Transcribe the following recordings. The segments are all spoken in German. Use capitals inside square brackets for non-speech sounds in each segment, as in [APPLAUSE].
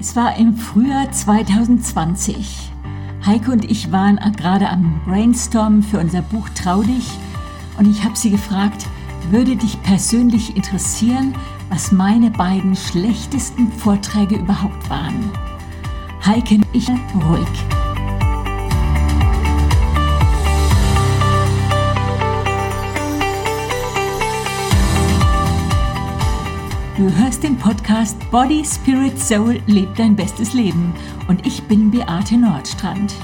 Es war im Frühjahr 2020. Heike und ich waren gerade am Brainstorm für unser Buch Trau dich und ich habe sie gefragt, würde dich persönlich interessieren, was meine beiden schlechtesten Vorträge überhaupt waren? Heike und ich ruhig. Du hörst den Podcast Body, Spirit, Soul lebt dein bestes Leben und ich bin Beate Nordstrand.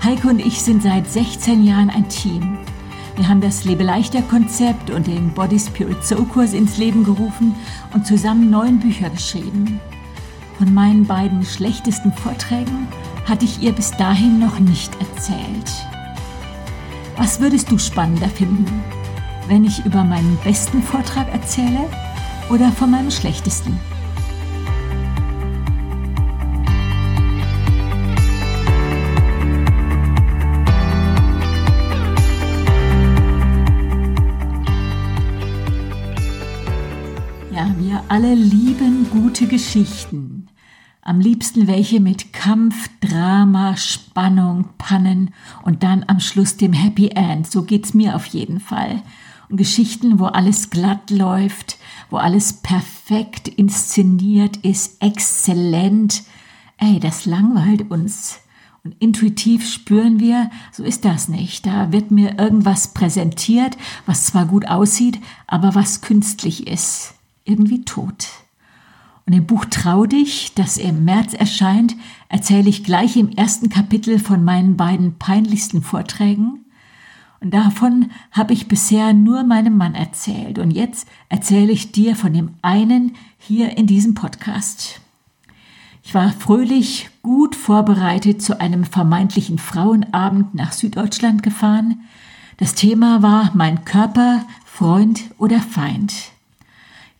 Heike und ich sind seit 16 Jahren ein Team. Wir haben das Lebe leichter Konzept und den Body, Spirit, Soul Kurs ins Leben gerufen und zusammen neun Bücher geschrieben. Von meinen beiden schlechtesten Vorträgen hatte ich ihr bis dahin noch nicht erzählt. Was würdest du spannender finden, wenn ich über meinen besten Vortrag erzähle oder von meinem schlechtesten. Ja, wir alle lieben gute Geschichten. Am liebsten welche mit Kampf, Drama, Spannung, Pannen und dann am Schluss dem Happy End. So geht's mir auf jeden Fall. Geschichten, wo alles glatt läuft, wo alles perfekt inszeniert ist, exzellent. Ey, das langweilt uns. Und intuitiv spüren wir, so ist das nicht. Da wird mir irgendwas präsentiert, was zwar gut aussieht, aber was künstlich ist. Irgendwie tot. Und im Buch Trau dich, das im März erscheint, erzähle ich gleich im ersten Kapitel von meinen beiden peinlichsten Vorträgen und davon habe ich bisher nur meinem Mann erzählt. Und jetzt erzähle ich dir von dem einen hier in diesem Podcast. Ich war fröhlich, gut vorbereitet zu einem vermeintlichen Frauenabend nach Süddeutschland gefahren. Das Thema war mein Körper, Freund oder Feind.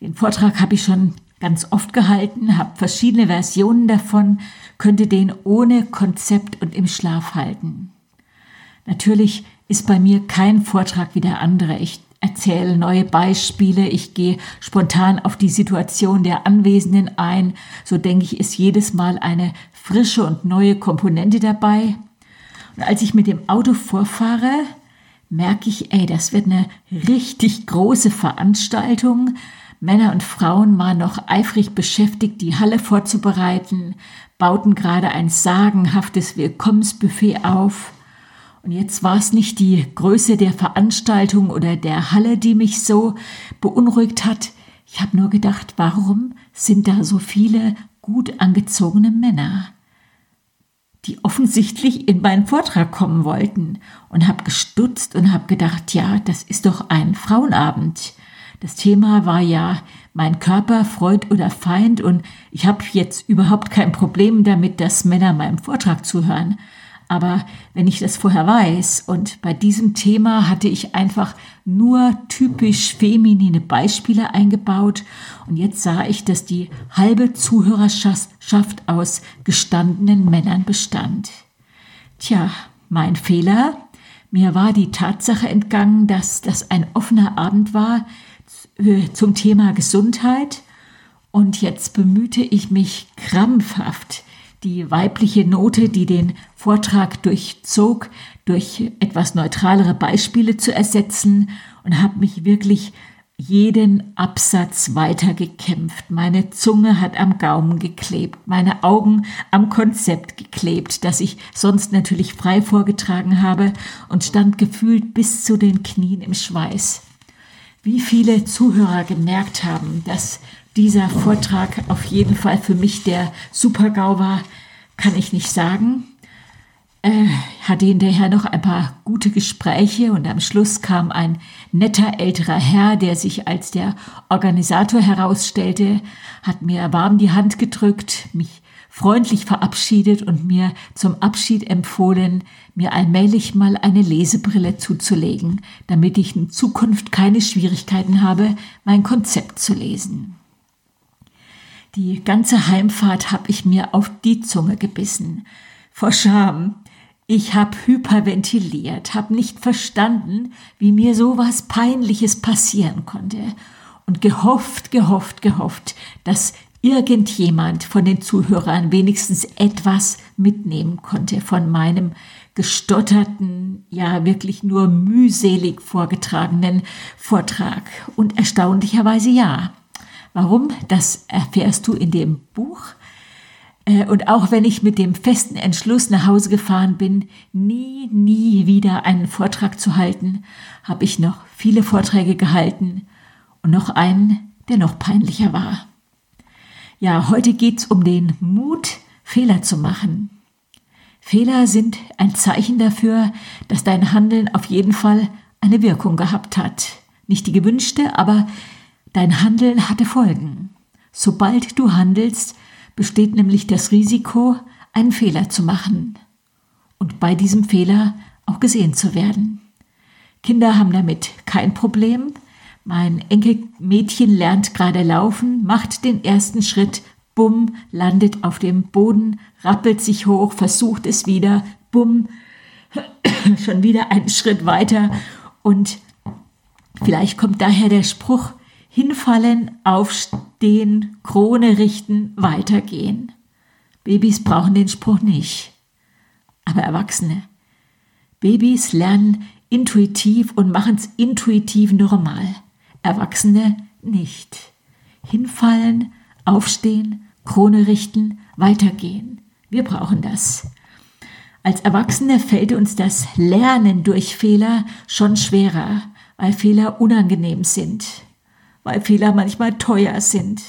Den Vortrag habe ich schon ganz oft gehalten, habe verschiedene Versionen davon, könnte den ohne Konzept und im Schlaf halten. Natürlich ist bei mir kein Vortrag wie der andere. Ich erzähle neue Beispiele, ich gehe spontan auf die Situation der Anwesenden ein. So denke ich, ist jedes Mal eine frische und neue Komponente dabei. Und als ich mit dem Auto vorfahre, merke ich, ey, das wird eine richtig große Veranstaltung. Männer und Frauen waren noch eifrig beschäftigt, die Halle vorzubereiten, bauten gerade ein sagenhaftes Willkommensbuffet auf. Und jetzt war es nicht die Größe der Veranstaltung oder der Halle, die mich so beunruhigt hat. Ich habe nur gedacht, warum sind da so viele gut angezogene Männer, die offensichtlich in meinen Vortrag kommen wollten und habe gestutzt und habe gedacht, ja, das ist doch ein Frauenabend. Das Thema war ja mein Körper, Freund oder Feind und ich habe jetzt überhaupt kein Problem damit, dass Männer meinem Vortrag zuhören. Aber wenn ich das vorher weiß und bei diesem Thema hatte ich einfach nur typisch feminine Beispiele eingebaut und jetzt sah ich, dass die halbe Zuhörerschaft aus gestandenen Männern bestand. Tja, mein Fehler. Mir war die Tatsache entgangen, dass das ein offener Abend war äh, zum Thema Gesundheit und jetzt bemühte ich mich krampfhaft, die weibliche Note, die den Vortrag durchzog, durch etwas neutralere Beispiele zu ersetzen und habe mich wirklich jeden Absatz weiter gekämpft. Meine Zunge hat am Gaumen geklebt, meine Augen am Konzept geklebt, das ich sonst natürlich frei vorgetragen habe und stand gefühlt bis zu den Knien im Schweiß. Wie viele Zuhörer gemerkt haben, dass dieser Vortrag auf jeden Fall für mich der Super-GAU war, kann ich nicht sagen. Äh, hatte hinterher noch ein paar gute Gespräche und am Schluss kam ein netter älterer Herr, der sich als der Organisator herausstellte, hat mir warm die Hand gedrückt, mich freundlich verabschiedet und mir zum Abschied empfohlen, mir allmählich mal eine Lesebrille zuzulegen, damit ich in Zukunft keine Schwierigkeiten habe, mein Konzept zu lesen. Die ganze Heimfahrt habe ich mir auf die Zunge gebissen. Vor Scham. Ich habe hyperventiliert, habe nicht verstanden, wie mir sowas Peinliches passieren konnte und gehofft, gehofft, gehofft, dass irgendjemand von den Zuhörern wenigstens etwas mitnehmen konnte von meinem gestotterten, ja wirklich nur mühselig vorgetragenen Vortrag. Und erstaunlicherweise ja. Warum? Das erfährst du in dem Buch. Äh, und auch wenn ich mit dem festen Entschluss nach Hause gefahren bin, nie, nie wieder einen Vortrag zu halten, habe ich noch viele Vorträge gehalten und noch einen, der noch peinlicher war. Ja, heute geht's um den Mut, Fehler zu machen. Fehler sind ein Zeichen dafür, dass dein Handeln auf jeden Fall eine Wirkung gehabt hat. Nicht die gewünschte, aber dein Handeln hatte Folgen. Sobald du handelst, besteht nämlich das Risiko, einen Fehler zu machen und bei diesem Fehler auch gesehen zu werden. Kinder haben damit kein Problem. Mein Enkelmädchen lernt gerade laufen, macht den ersten Schritt, bumm, landet auf dem Boden, rappelt sich hoch, versucht es wieder, bumm, [COUGHS] schon wieder einen Schritt weiter und vielleicht kommt daher der Spruch, hinfallen, aufstehen, Krone richten, weitergehen. Babys brauchen den Spruch nicht, aber Erwachsene. Babys lernen intuitiv und machen es intuitiv normal. Erwachsene nicht. Hinfallen, aufstehen, Krone richten, weitergehen. Wir brauchen das. Als Erwachsene fällt uns das Lernen durch Fehler schon schwerer, weil Fehler unangenehm sind weil Fehler manchmal teuer sind,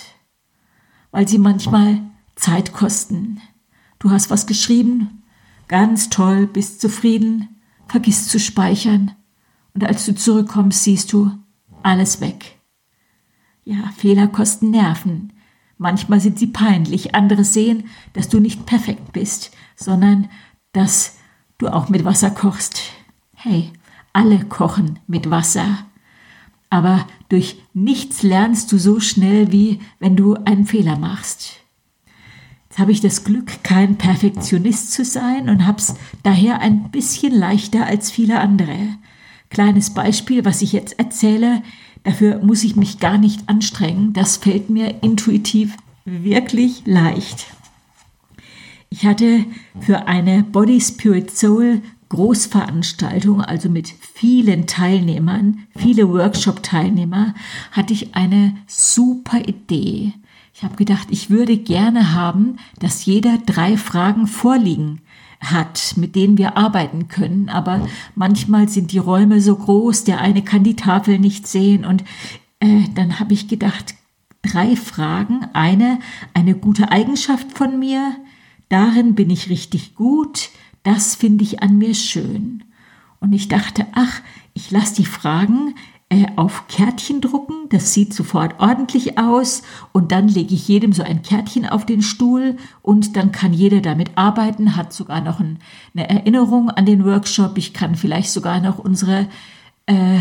weil sie manchmal Zeit kosten. Du hast was geschrieben, ganz toll, bist zufrieden, vergisst zu speichern und als du zurückkommst, siehst du alles weg. Ja, Fehler kosten Nerven. Manchmal sind sie peinlich. Andere sehen, dass du nicht perfekt bist, sondern dass du auch mit Wasser kochst. Hey, alle kochen mit Wasser aber durch nichts lernst du so schnell, wie wenn du einen Fehler machst. Jetzt habe ich das Glück, kein Perfektionist zu sein und habe es daher ein bisschen leichter als viele andere. Kleines Beispiel, was ich jetzt erzähle, dafür muss ich mich gar nicht anstrengen, das fällt mir intuitiv wirklich leicht. Ich hatte für eine Body Spirit Soul Großveranstaltung, also mit vielen Teilnehmern, viele Workshop-Teilnehmer, hatte ich eine super Idee. Ich habe gedacht, ich würde gerne haben, dass jeder drei Fragen vorliegen hat, mit denen wir arbeiten können. Aber manchmal sind die Räume so groß, der eine kann die Tafel nicht sehen. Und äh, dann habe ich gedacht, drei Fragen. Eine, eine gute Eigenschaft von mir. Darin bin ich richtig gut das finde ich an mir schön. Und ich dachte, ach, ich lasse die Fragen äh, auf Kärtchen drucken, das sieht sofort ordentlich aus. Und dann lege ich jedem so ein Kärtchen auf den Stuhl. Und dann kann jeder damit arbeiten, hat sogar noch ein, eine Erinnerung an den Workshop, ich kann vielleicht sogar noch unsere äh,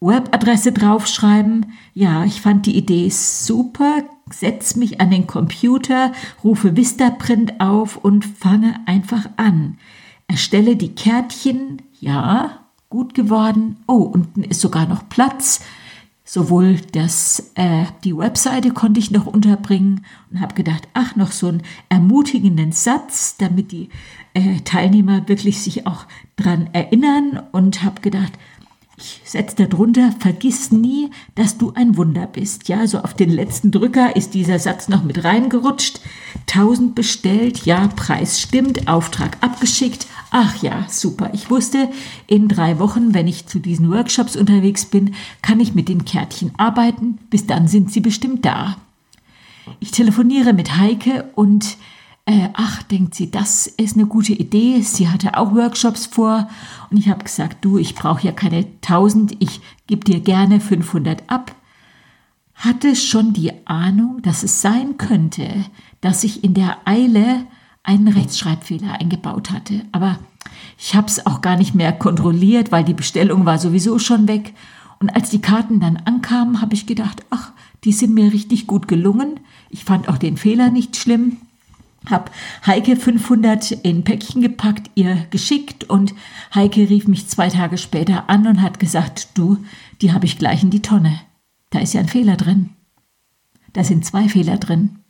Webadresse draufschreiben. Ja, ich fand die Idee super, setz mich an den Computer, rufe Vistaprint auf und fange einfach an. Erstelle die Kärtchen, ja, gut geworden. Oh, unten ist sogar noch Platz. Sowohl das, äh, die Webseite konnte ich noch unterbringen und habe gedacht, ach, noch so einen ermutigenden Satz, damit die äh, Teilnehmer wirklich sich auch dran erinnern und habe gedacht, ich setze darunter, vergiss nie, dass du ein Wunder bist. Ja, so auf den letzten Drücker ist dieser Satz noch mit reingerutscht. 1000 bestellt, ja, Preis stimmt, Auftrag abgeschickt. Ach ja, super. Ich wusste, in drei Wochen, wenn ich zu diesen Workshops unterwegs bin, kann ich mit den Kärtchen arbeiten. Bis dann sind sie bestimmt da. Ich telefoniere mit Heike und äh, ach, denkt sie, das ist eine gute Idee. Sie hatte auch Workshops vor und ich habe gesagt, du, ich brauche ja keine 1000, ich gebe dir gerne 500 ab. Hatte schon die Ahnung, dass es sein könnte, dass ich in der Eile einen Rechtschreibfehler eingebaut hatte. Aber ich habe es auch gar nicht mehr kontrolliert, weil die Bestellung war sowieso schon weg. Und als die Karten dann ankamen, habe ich gedacht, ach, die sind mir richtig gut gelungen. Ich fand auch den Fehler nicht schlimm habe Heike 500 in Päckchen gepackt, ihr geschickt und Heike rief mich zwei Tage später an und hat gesagt, du, die habe ich gleich in die Tonne. Da ist ja ein Fehler drin. Da sind zwei Fehler drin.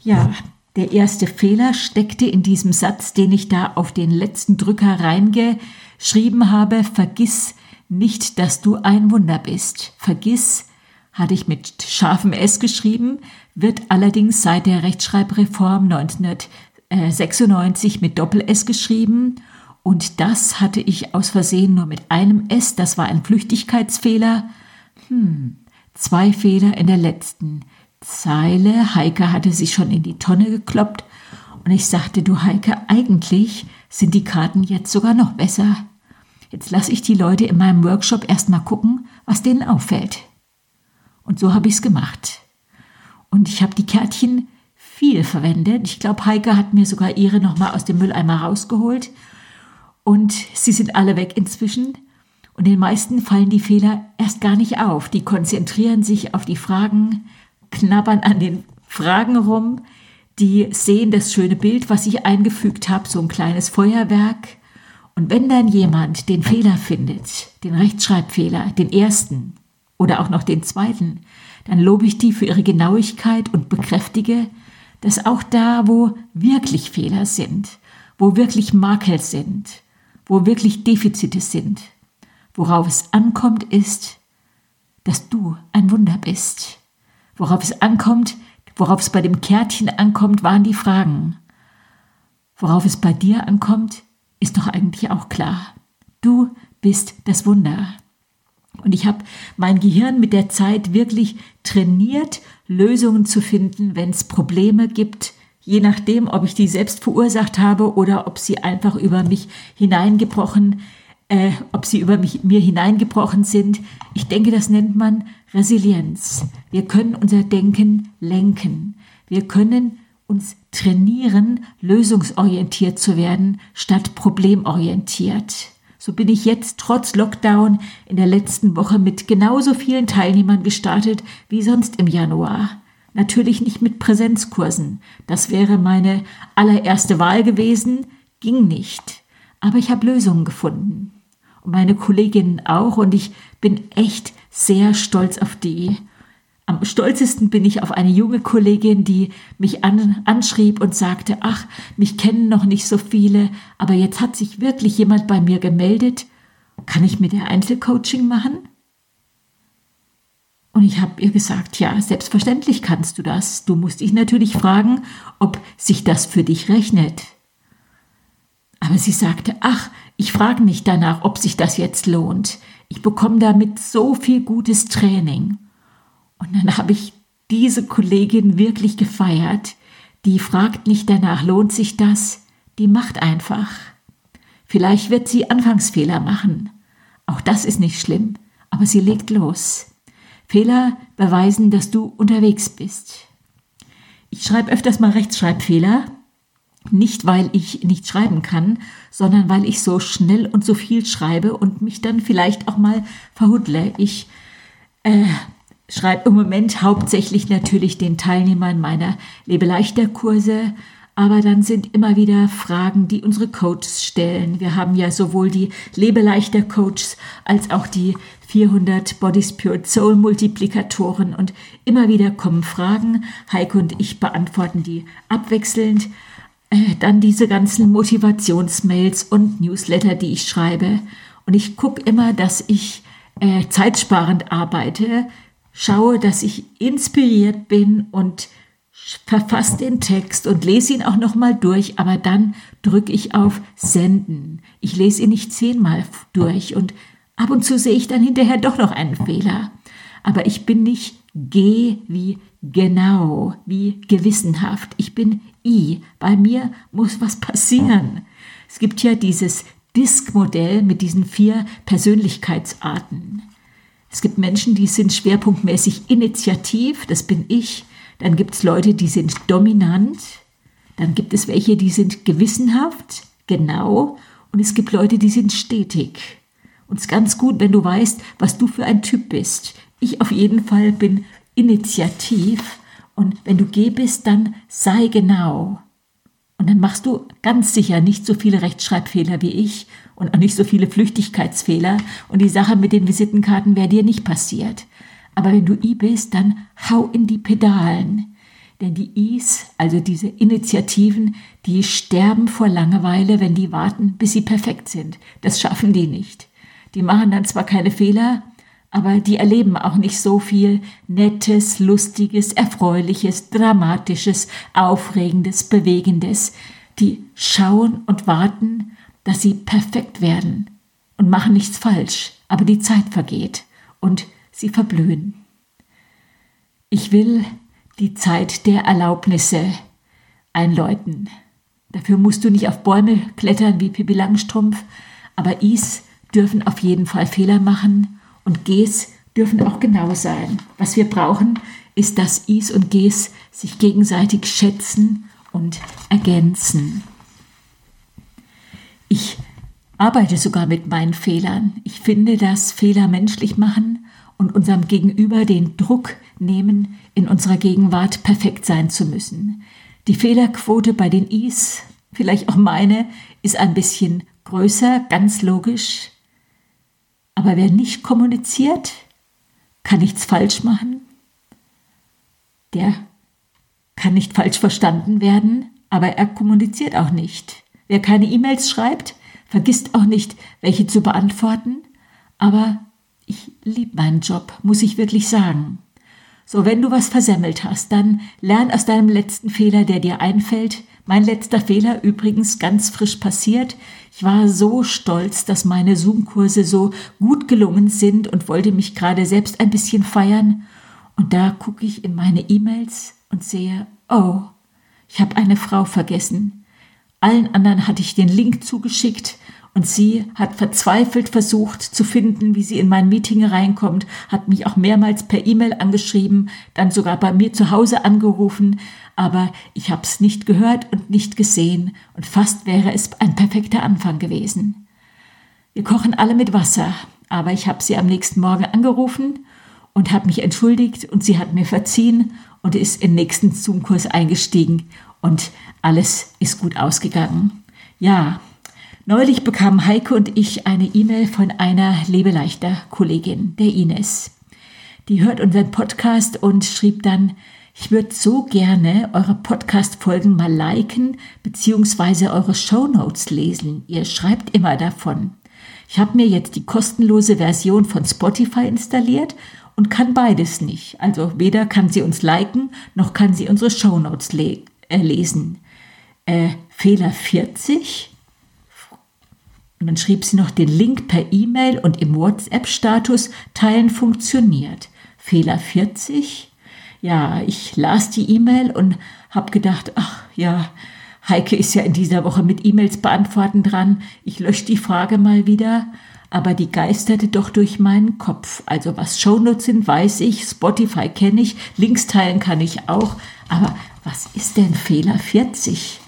Ja, der erste Fehler steckte in diesem Satz, den ich da auf den letzten Drücker reingeschrieben habe. Vergiss nicht, dass du ein Wunder bist. Vergiss, hatte ich mit scharfem S geschrieben, wird allerdings seit der Rechtschreibreform 1996 mit Doppel-S geschrieben. Und das hatte ich aus Versehen nur mit einem S. Das war ein Flüchtigkeitsfehler. Hm, zwei Fehler in der letzten. Zeile. Heike hatte sich schon in die Tonne gekloppt und ich sagte, du Heike, eigentlich sind die Karten jetzt sogar noch besser. Jetzt lasse ich die Leute in meinem Workshop erstmal gucken, was denen auffällt. Und so habe ich es gemacht. Und ich habe die Kärtchen viel verwendet. Ich glaube, Heike hat mir sogar ihre nochmal aus dem Mülleimer rausgeholt. Und sie sind alle weg inzwischen. Und den meisten fallen die Fehler erst gar nicht auf. Die konzentrieren sich auf die Fragen, knabbern an den Fragen rum, die sehen das schöne Bild, was ich eingefügt habe, so ein kleines Feuerwerk. Und wenn dann jemand den Fehler findet, den Rechtschreibfehler, den ersten oder auch noch den zweiten, dann lobe ich die für ihre Genauigkeit und bekräftige, dass auch da, wo wirklich Fehler sind, wo wirklich Makel sind, wo wirklich Defizite sind, worauf es ankommt, ist, dass du ein Wunder bist. Worauf es ankommt, worauf es bei dem Kärtchen ankommt, waren die Fragen. Worauf es bei dir ankommt, ist doch eigentlich auch klar. Du bist das Wunder. Und ich habe mein Gehirn mit der Zeit wirklich trainiert, Lösungen zu finden, wenn es Probleme gibt, je nachdem, ob ich die selbst verursacht habe oder ob sie einfach über mich hineingebrochen äh, ob sie über mich, mir hineingebrochen sind. Ich denke, das nennt man Resilienz. Wir können unser Denken lenken. Wir können uns trainieren, lösungsorientiert zu werden, statt problemorientiert. So bin ich jetzt trotz Lockdown in der letzten Woche mit genauso vielen Teilnehmern gestartet wie sonst im Januar. Natürlich nicht mit Präsenzkursen. Das wäre meine allererste Wahl gewesen, ging nicht. Aber ich habe Lösungen gefunden und meine Kolleginnen auch und ich bin echt sehr stolz auf die. Am stolzesten bin ich auf eine junge Kollegin, die mich an, anschrieb und sagte, ach, mich kennen noch nicht so viele, aber jetzt hat sich wirklich jemand bei mir gemeldet. Kann ich mit der Einzelcoaching machen? Und ich habe ihr gesagt, ja, selbstverständlich kannst du das. Du musst dich natürlich fragen, ob sich das für dich rechnet. Aber sie sagte, ach, ich frage mich danach, ob sich das jetzt lohnt. Ich bekomme damit so viel gutes Training. Und dann habe ich diese Kollegin wirklich gefeiert. Die fragt nicht danach, lohnt sich das? Die macht einfach. Vielleicht wird sie Anfangsfehler machen. Auch das ist nicht schlimm, aber sie legt los. Fehler beweisen, dass du unterwegs bist. Ich schreibe öfters mal Rechtschreibfehler, nicht, weil ich nicht schreiben kann, sondern weil ich so schnell und so viel schreibe und mich dann vielleicht auch mal verhudle. Ich äh, schreibe im Moment hauptsächlich natürlich den Teilnehmern meiner Lebeleichter-Kurse, aber dann sind immer wieder Fragen, die unsere Coaches stellen. Wir haben ja sowohl die Lebeleichter-Coaches als auch die 400 Body Spirit Soul Multiplikatoren und immer wieder kommen Fragen. Heike und ich beantworten die abwechselnd. Äh, dann diese ganzen Motivationsmails und Newsletter, die ich schreibe. Und ich gucke immer, dass ich äh, zeitsparend arbeite, schaue, dass ich inspiriert bin und verfasse den Text und lese ihn auch nochmal durch, aber dann drücke ich auf Senden. Ich lese ihn nicht zehnmal durch und ab und zu sehe ich dann hinterher doch noch einen Fehler. Aber ich bin nicht G wie genau, wie gewissenhaft. Ich bin I. Bei mir muss was passieren. Es gibt ja dieses Disk-Modell mit diesen vier Persönlichkeitsarten. Es gibt Menschen, die sind schwerpunktmäßig initiativ, das bin ich. Dann gibt es Leute, die sind dominant. Dann gibt es welche, die sind gewissenhaft, genau. Und es gibt Leute, die sind stetig. Und es ist ganz gut, wenn du weißt, was du für ein Typ bist. Ich auf jeden Fall bin initiativ und wenn du G bist, dann sei genau. Und dann machst du ganz sicher nicht so viele Rechtschreibfehler wie ich und auch nicht so viele Flüchtigkeitsfehler. Und die Sache mit den Visitenkarten wäre dir nicht passiert. Aber wenn du I bist, dann hau in die Pedalen. Denn die Is, also diese Initiativen, die sterben vor Langeweile, wenn die warten, bis sie perfekt sind. Das schaffen die nicht. Die machen dann zwar keine Fehler, aber die erleben auch nicht so viel Nettes, Lustiges, Erfreuliches, Dramatisches, Aufregendes, Bewegendes. Die schauen und warten, dass sie perfekt werden und machen nichts falsch, aber die Zeit vergeht und sie verblühen. Ich will die Zeit der Erlaubnisse einläuten. Dafür musst du nicht auf Bäume klettern wie Pippi Langstrumpf, aber Is dürfen auf jeden Fall Fehler machen und Gs dürfen auch genau sein. Was wir brauchen, ist, dass Is und Gs sich gegenseitig schätzen und ergänzen. Ich arbeite sogar mit meinen Fehlern. Ich finde, dass Fehler menschlich machen und unserem Gegenüber den Druck nehmen, in unserer Gegenwart perfekt sein zu müssen. Die Fehlerquote bei den Is, vielleicht auch meine, ist ein bisschen größer, ganz logisch. Aber wer nicht kommuniziert, kann nichts falsch machen. Der kann nicht falsch verstanden werden, aber er kommuniziert auch nicht. Wer keine E-Mails schreibt, vergisst auch nicht, welche zu beantworten. Aber ich liebe meinen Job, muss ich wirklich sagen. So, wenn du was versemmelt hast, dann lern aus deinem letzten Fehler, der dir einfällt. Mein letzter Fehler übrigens ganz frisch passiert. Ich war so stolz, dass meine Zoom-Kurse so gut gelungen sind und wollte mich gerade selbst ein bisschen feiern. Und da gucke ich in meine E-Mails und sehe, oh, ich habe eine Frau vergessen. Allen anderen hatte ich den Link zugeschickt und sie hat verzweifelt versucht zu finden, wie sie in mein Meeting reinkommt, hat mich auch mehrmals per E-Mail angeschrieben, dann sogar bei mir zu Hause angerufen, aber ich habe es nicht gehört und nicht gesehen und fast wäre es ein perfekter Anfang gewesen. Wir kochen alle mit Wasser, aber ich habe sie am nächsten Morgen angerufen und habe mich entschuldigt und sie hat mir verziehen und ist den nächsten Zoom-Kurs eingestiegen und alles ist gut ausgegangen. Ja, Neulich bekamen Heike und ich eine E-Mail von einer lebeleichter Kollegin, der Ines. Die hört unseren Podcast und schrieb dann, ich würde so gerne eure Podcast-Folgen mal liken bzw. eure Shownotes lesen. Ihr schreibt immer davon. Ich habe mir jetzt die kostenlose Version von Spotify installiert und kann beides nicht. Also weder kann sie uns liken, noch kann sie unsere Shownotes le äh, lesen. Äh, Fehler 40? Und dann schrieb sie noch den Link per E-Mail und im WhatsApp-Status teilen funktioniert. Fehler 40? Ja, ich las die E-Mail und habe gedacht, ach ja, Heike ist ja in dieser Woche mit E-Mails beantworten dran. Ich lösche die Frage mal wieder. Aber die geisterte doch durch meinen Kopf. Also was Shownotes sind, weiß ich, Spotify kenne ich, Links teilen kann ich auch. Aber was ist denn Fehler 40?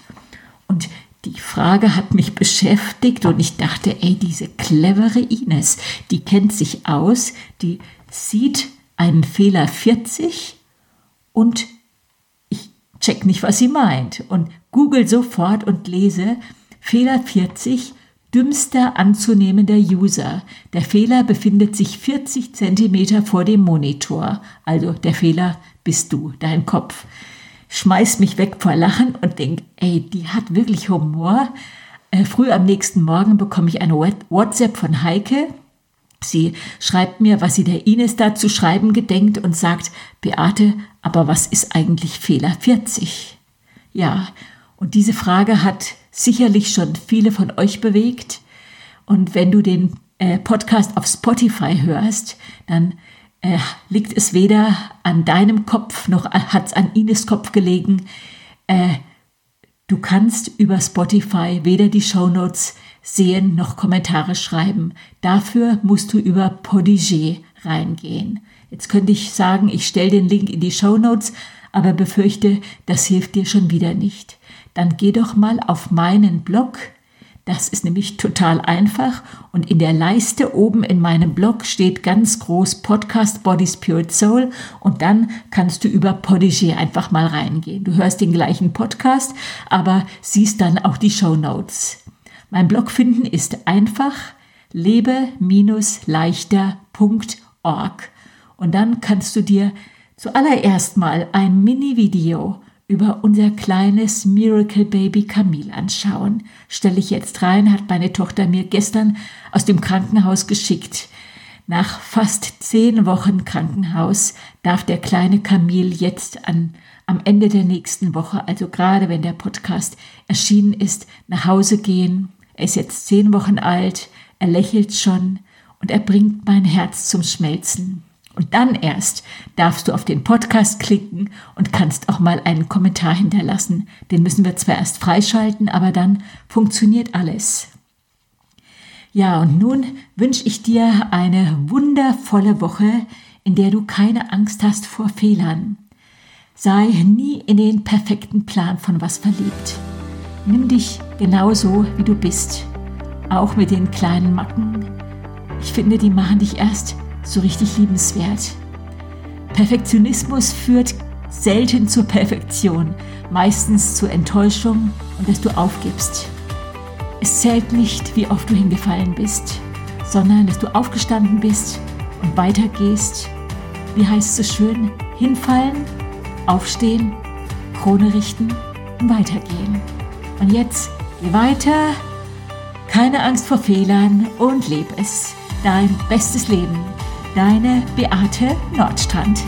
Und die Frage hat mich beschäftigt und ich dachte, ey, diese clevere Ines, die kennt sich aus, die sieht einen Fehler 40 und ich check nicht, was sie meint und google sofort und lese Fehler 40 dümmster anzunehmender User. Der Fehler befindet sich 40 Zentimeter vor dem Monitor. Also der Fehler bist du, dein Kopf schmeiß mich weg vor Lachen und denk, ey, die hat wirklich Humor. Äh, früh am nächsten Morgen bekomme ich eine WhatsApp von Heike. Sie schreibt mir, was sie der Ines da zu schreiben gedenkt und sagt, Beate, aber was ist eigentlich Fehler 40? Ja, und diese Frage hat sicherlich schon viele von euch bewegt. Und wenn du den äh, Podcast auf Spotify hörst, dann äh, liegt es weder an deinem Kopf noch hat es an Ines Kopf gelegen. Äh, du kannst über Spotify weder die Shownotes sehen noch Kommentare schreiben. Dafür musst du über Podigé reingehen. Jetzt könnte ich sagen, ich stelle den Link in die Shownotes, aber befürchte, das hilft dir schon wieder nicht. Dann geh doch mal auf meinen Blog das ist nämlich total einfach und in der Leiste oben in meinem Blog steht ganz groß Podcast Body Spirit Soul und dann kannst du über Podigy einfach mal reingehen. Du hörst den gleichen Podcast, aber siehst dann auch die Show Notes. Mein Blog finden ist einfach lebe-leichter.org und dann kannst du dir zuallererst mal ein Mini-Video über unser kleines Miracle Baby Camille anschauen. Stelle ich jetzt rein, hat meine Tochter mir gestern aus dem Krankenhaus geschickt. Nach fast zehn Wochen Krankenhaus darf der kleine Camille jetzt an, am Ende der nächsten Woche, also gerade wenn der Podcast erschienen ist, nach Hause gehen. Er ist jetzt zehn Wochen alt, er lächelt schon und er bringt mein Herz zum Schmelzen. Und dann erst darfst du auf den Podcast klicken und kannst auch mal einen Kommentar hinterlassen. Den müssen wir zwar erst freischalten, aber dann funktioniert alles. Ja, und nun wünsche ich dir eine wundervolle Woche, in der du keine Angst hast vor Fehlern. Sei nie in den perfekten Plan von was verliebt. Nimm dich genauso, wie du bist. Auch mit den kleinen Macken. Ich finde, die machen dich erst so richtig liebenswert. Perfektionismus führt selten zur Perfektion, meistens zur Enttäuschung und dass du aufgibst. Es zählt nicht, wie oft du hingefallen bist, sondern dass du aufgestanden bist und weitergehst. Wie heißt es so schön? Hinfallen, aufstehen, Krone richten und weitergehen. Und jetzt geh weiter, keine Angst vor Fehlern und leb es. Dein bestes Leben. Deine Beate Nordstrand.